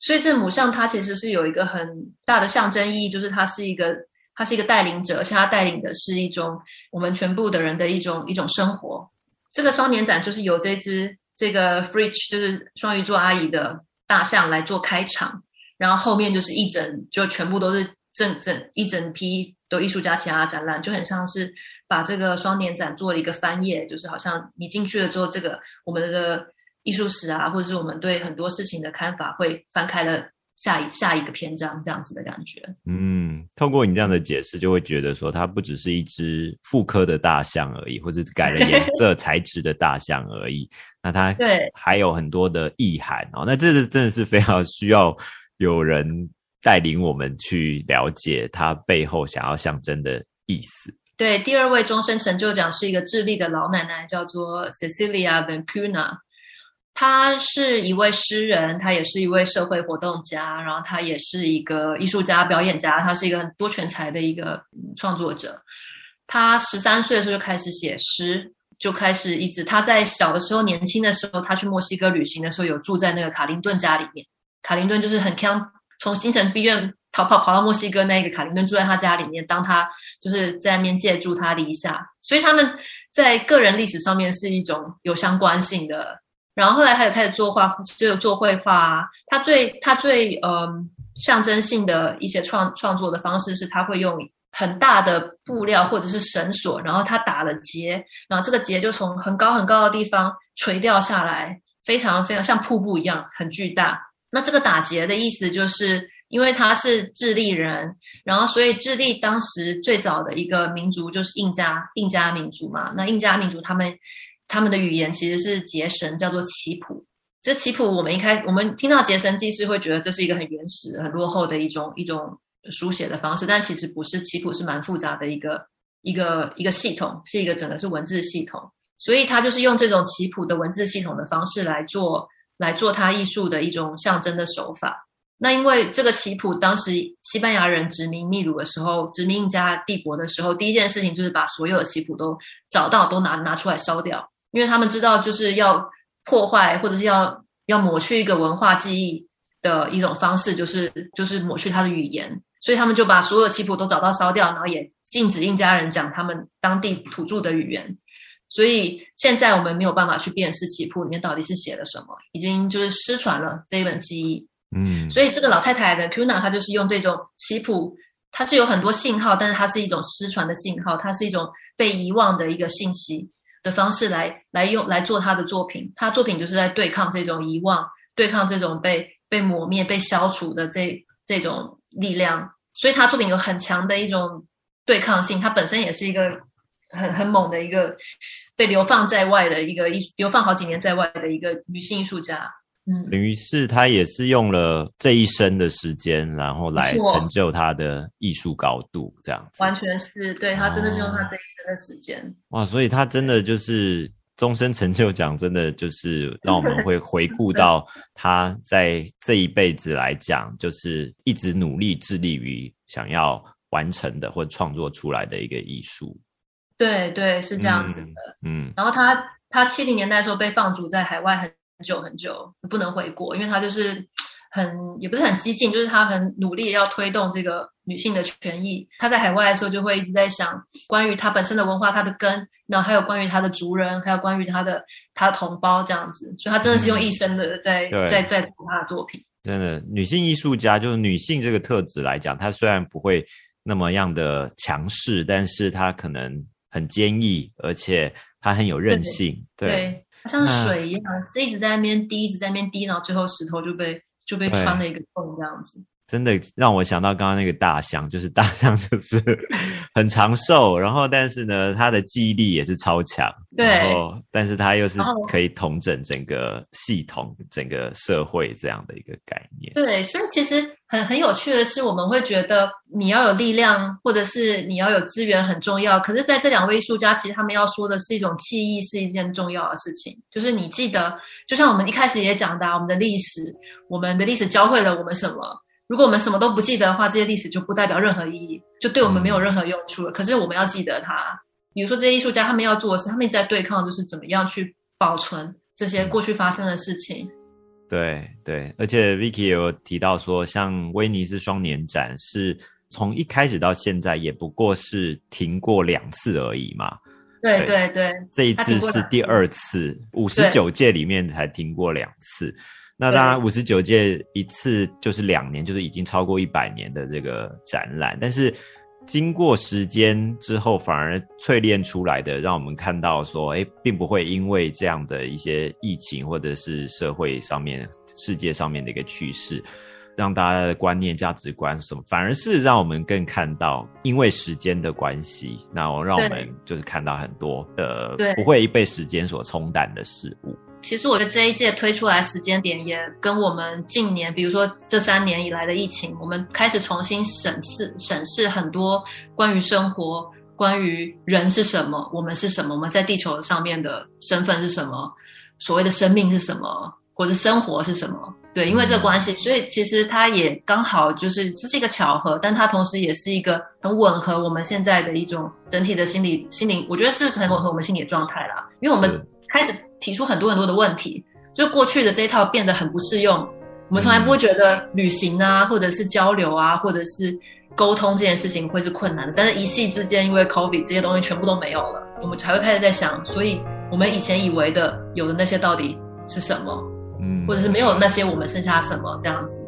所以这母象它其实是有一个很大的象征意义，就是它是一个它是一个带领者，而且它带领的是一种我们全部的人的一种一种生活。这个双年展就是由这只这个 Fridge 就是双鱼座阿姨的大象来做开场，然后后面就是一整就全部都是整整一整批的艺术家其他展览，就很像是把这个双年展做了一个翻页，就是好像你进去了之后，这个我们的。艺术史啊，或者是我们对很多事情的看法，会翻开了下一下一个篇章，这样子的感觉。嗯，透过你这样的解释，就会觉得说，它不只是一只妇科的大象而已，或者改了颜 色材质的大象而已。那它对还有很多的意涵哦。那这是真的是非常需要有人带领我们去了解它背后想要象征的意思。对，第二位终身成就奖是一个智利的老奶奶，叫做 Cecilia Bencuna。他是一位诗人，他也是一位社会活动家，然后他也是一个艺术家、表演家，他是一个很多全才的一个创作者。他十三岁的时候就开始写诗，就开始一直他在小的时候、年轻的时候，他去墨西哥旅行的时候，有住在那个卡林顿家里面。卡林顿就是很强，从新城医院逃跑跑到墨西哥那个卡林顿住在他家里面，当他就是在那边借住他篱下，所以他们在个人历史上面是一种有相关性的。然后后来他也开始作画，就有做绘画啊。他最他最嗯象征性的一些创创作的方式是，他会用很大的布料或者是绳索，然后他打了结，然后这个结就从很高很高的地方垂掉下来，非常非常像瀑布一样很巨大。那这个打结的意思就是，因为他是智利人，然后所以智利当时最早的一个民族就是印加印加民族嘛。那印加民族他们他们的语言其实是结绳，叫做棋谱。这棋谱我们一开我们听到结绳记是会觉得这是一个很原始、很落后的一种一种。书写的方式，但其实不是，棋谱是蛮复杂的一个一个一个系统，是一个整个是文字系统，所以他就是用这种棋谱的文字系统的方式来做来做他艺术的一种象征的手法。那因为这个棋谱，当时西班牙人殖民秘鲁的时候，殖民印加帝国的时候，第一件事情就是把所有的棋谱都找到，都拿拿出来烧掉，因为他们知道就是要破坏或者是要要抹去一个文化记忆的一种方式，就是就是抹去他的语言。所以他们就把所有的棋谱都找到烧掉，然后也禁止印加人讲他们当地土著的语言。所以现在我们没有办法去辨识棋谱里面到底是写了什么，已经就是失传了这一本记忆。嗯，所以这个老太太的 Kuna，她就是用这种棋谱，它是有很多信号，但是它是一种失传的信号，它是一种被遗忘的一个信息的方式来来用来做他的作品。他作品就是在对抗这种遗忘，对抗这种被被磨灭、被消除的这这种。力量，所以他作品有很强的一种对抗性。他本身也是一个很很猛的一个被流放在外的一个艺流放好几年在外的一个女性艺术家。嗯，等于是他也是用了这一生的时间，然后来成就他的艺术高度，这样子。完全是对他真的是用他这一生的时间。哇，所以他真的就是。终身成就奖真的就是让我们会回顾到 他在这一辈子来讲，就是一直努力致力于想要完成的或创作出来的一个艺术。对对，是这样子的。嗯，然后他他七零年代的时候被放逐在海外很久很久，不能回国，因为他就是。很也不是很激进，就是他很努力要推动这个女性的权益。他在海外的时候就会一直在想关于他本身的文化、他的根，然后还有关于他的族人，还有关于他的他的同胞这样子。所以，他真的是用一生的在在在做他的作品。真的，女性艺术家就是女性这个特质来讲，她虽然不会那么样的强势，但是她可能很坚毅，而且她很有韧性。对，像是水一样，是一直在那边滴，一直在那边滴，然后最后石头就被。就被穿了一个洞这样子。真的让我想到刚刚那个大象，就是大象就是 很长寿，然后但是呢，它的记忆力也是超强，对，然后但是它又是可以统整整个系统、整个社会这样的一个概念。对，所以其实很很有趣的是，我们会觉得你要有力量，或者是你要有资源很重要。可是在这两位艺术家，其实他们要说的是一种记忆是一件重要的事情，就是你记得，就像我们一开始也讲的，我们的历史，我们的历史教会了我们什么。如果我们什么都不记得的话，这些历史就不代表任何意义，就对我们没有任何用处了。可是我们要记得它。比如说这些艺术家，他们要做的是，他们一直在对抗，就是怎么样去保存这些过去发生的事情。对对，而且 Vicky 有提到说，像威尼斯双年展是从一开始到现在，也不过是停过两次而已嘛。对对对，这一次是第二次，五十九届里面才停过两次。那当然，五十九届一次就是两年，就是已经超过一百年的这个展览。但是经过时间之后，反而淬炼出来的，让我们看到说，哎，并不会因为这样的一些疫情或者是社会上面、世界上面的一个趋势，让大家的观念、价值观什么，反而是让我们更看到，因为时间的关系，那让我们就是看到很多的不会被时间所冲淡的事物。其实我觉得这一届推出来时间点也跟我们近年，比如说这三年以来的疫情，我们开始重新审视审视很多关于生活、关于人是什么，我们是什么，我们在地球上面的身份是什么，所谓的生命是什么，或者生活是什么？对，因为这个关系，所以其实它也刚好就是这是一个巧合，但它同时也是一个很吻合我们现在的一种整体的心理心灵，我觉得是很吻合我们心理的状态啦，因为我们开始。提出很多很多的问题，就过去的这一套变得很不适用。我们从来不会觉得旅行啊，或者是交流啊，或者是沟通这件事情会是困难的。但是，一夕之间，因为 COVID 这些东西全部都没有了，我们才会开始在想，所以我们以前以为的有的那些到底是什么？嗯，或者是没有那些，我们剩下什么这样子？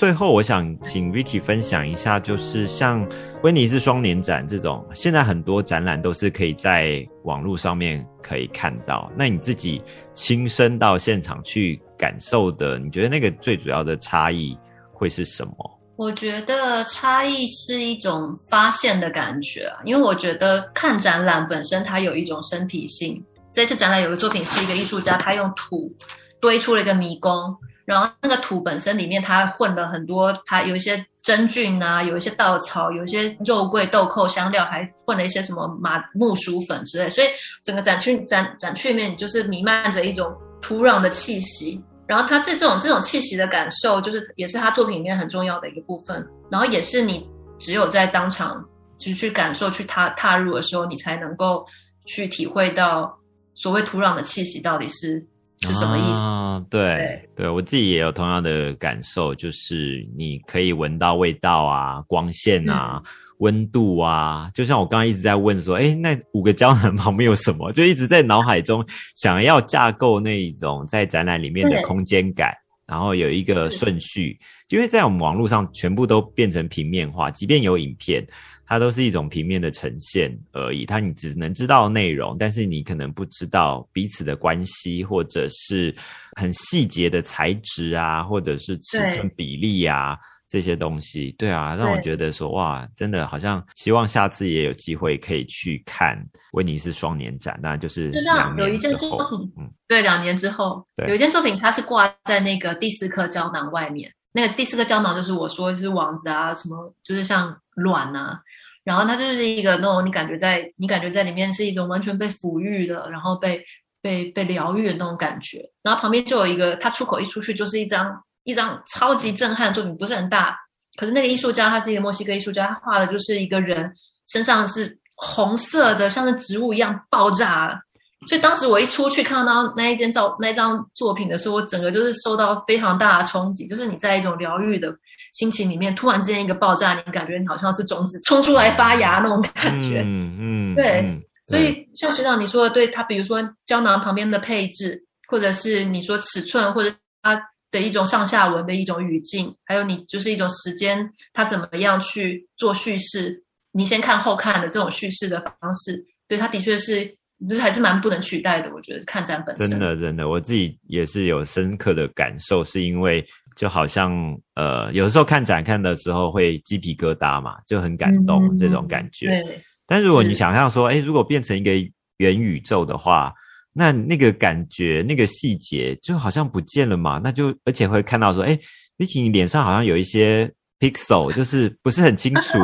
最后，我想请 Vicky 分享一下，就是像威尼斯双年展这种，现在很多展览都是可以在网络上面可以看到。那你自己亲身到现场去感受的，你觉得那个最主要的差异会是什么？我觉得差异是一种发现的感觉，因为我觉得看展览本身它有一种身体性。这次展览有个作品是一个艺术家，他用土堆出了一个迷宫。然后那个土本身里面，它混了很多，它有一些真菌啊，有一些稻草，有一些肉桂、豆蔻、香料，还混了一些什么马木薯粉之类。所以整个展区展展区里面就是弥漫着一种土壤的气息。然后它这这种这种气息的感受，就是也是他作品里面很重要的一个部分。然后也是你只有在当场去去感受、去踏踏入的时候，你才能够去体会到所谓土壤的气息到底是。是什么意思？啊对对，我自己也有同样的感受，就是你可以闻到味道啊、光线啊、温度啊，就像我刚刚一直在问说，哎，那五个胶囊旁边有什么？就一直在脑海中想要架构那一种在展览里面的空间感，然后有一个顺序，因为在我们网络上全部都变成平面化，即便有影片。它都是一种平面的呈现而已，它你只能知道内容，但是你可能不知道彼此的关系，或者是很细节的材质啊，或者是尺寸比例啊这些东西。对啊，让我觉得说哇，真的好像希望下次也有机会可以去看威尼斯双年展，那就是就像有一件作品，嗯，对，两年之后有一件作品，它是挂在那个第四颗胶囊外面，那个第四个胶囊就是我说就是网子啊，什么就是像卵啊。然后它就是一个那种你感觉在你感觉在里面是一种完全被抚育的，然后被被被疗愈的那种感觉。然后旁边就有一个，它出口一出去就是一张一张超级震撼的作品，不是很大，可是那个艺术家他是一个墨西哥艺术家，他画的就是一个人身上是红色的，像是植物一样爆炸。所以当时我一出去看到那一件照那张作品的时候，我整个就是受到非常大的冲击，就是你在一种疗愈的心情里面，突然之间一个爆炸，你感觉你好像是种子冲出来发芽那种感觉。嗯嗯，对。所以像学长你说的，对他，比如说胶囊旁边的配置，或者是你说尺寸，或者它的一种上下文的一种语境，还有你就是一种时间，它怎么样去做叙事，你先看后看的这种叙事的方式，对，它的确是。这还是蛮不能取代的，我觉得看展本身。真的，真的，我自己也是有深刻的感受，是因为就好像呃，有的时候看展看的时候会鸡皮疙瘩嘛，就很感动这种感觉。对。但如果你想象说，哎，如果变成一个元宇宙的话，那那个感觉、那个细节就好像不见了嘛？那就而且会看到说，哎，Vicky 你脸上好像有一些。Pixel 就是不是很清楚，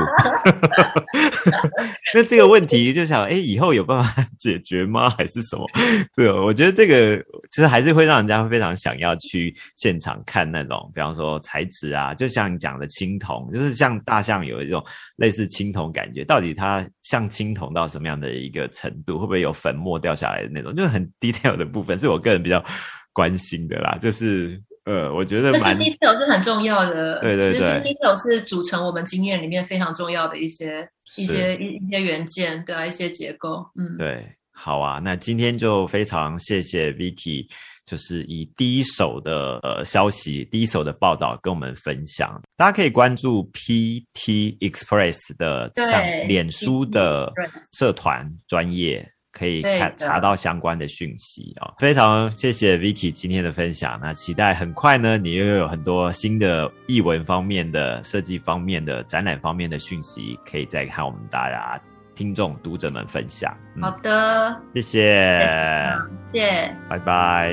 那这个问题就想，哎，以后有办法解决吗？还是什么？对，我觉得这个其实还是会让人家非常想要去现场看那种，比方说材质啊，就像你讲的青铜，就是像大象有一种类似青铜感觉，到底它像青铜到什么样的一个程度？会不会有粉末掉下来的那种？就是很 detail 的部分，是我个人比较关心的啦，就是。呃，我觉得蛮 detail 是很重要的。对对对，detail 是组成我们经验里面非常重要的一些一些一一些元件，对啊，一些结构。嗯，对，好啊，那今天就非常谢谢 Vicky，就是以第一手的呃消息、第一手的报道跟我们分享。大家可以关注 PT Express 的像脸书的社团专业。可以看查到相关的讯息啊！非常谢谢 Vicky 今天的分享。那期待很快呢，你又有很多新的译文方面的设计方面的展览方面的讯息，可以再看我们大家听众读者们分享。好的，谢谢，谢谢，拜拜，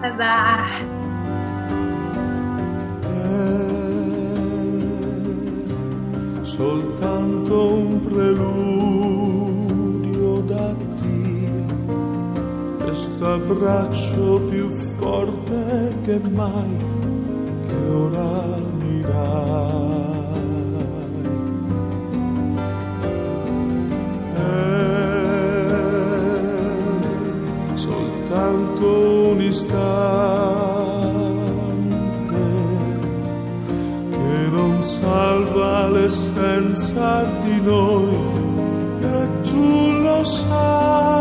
拜拜。Questo abbraccio più forte che mai, che ora mi dai. È soltanto un istante che non salva l'essenza di noi e tu lo sai.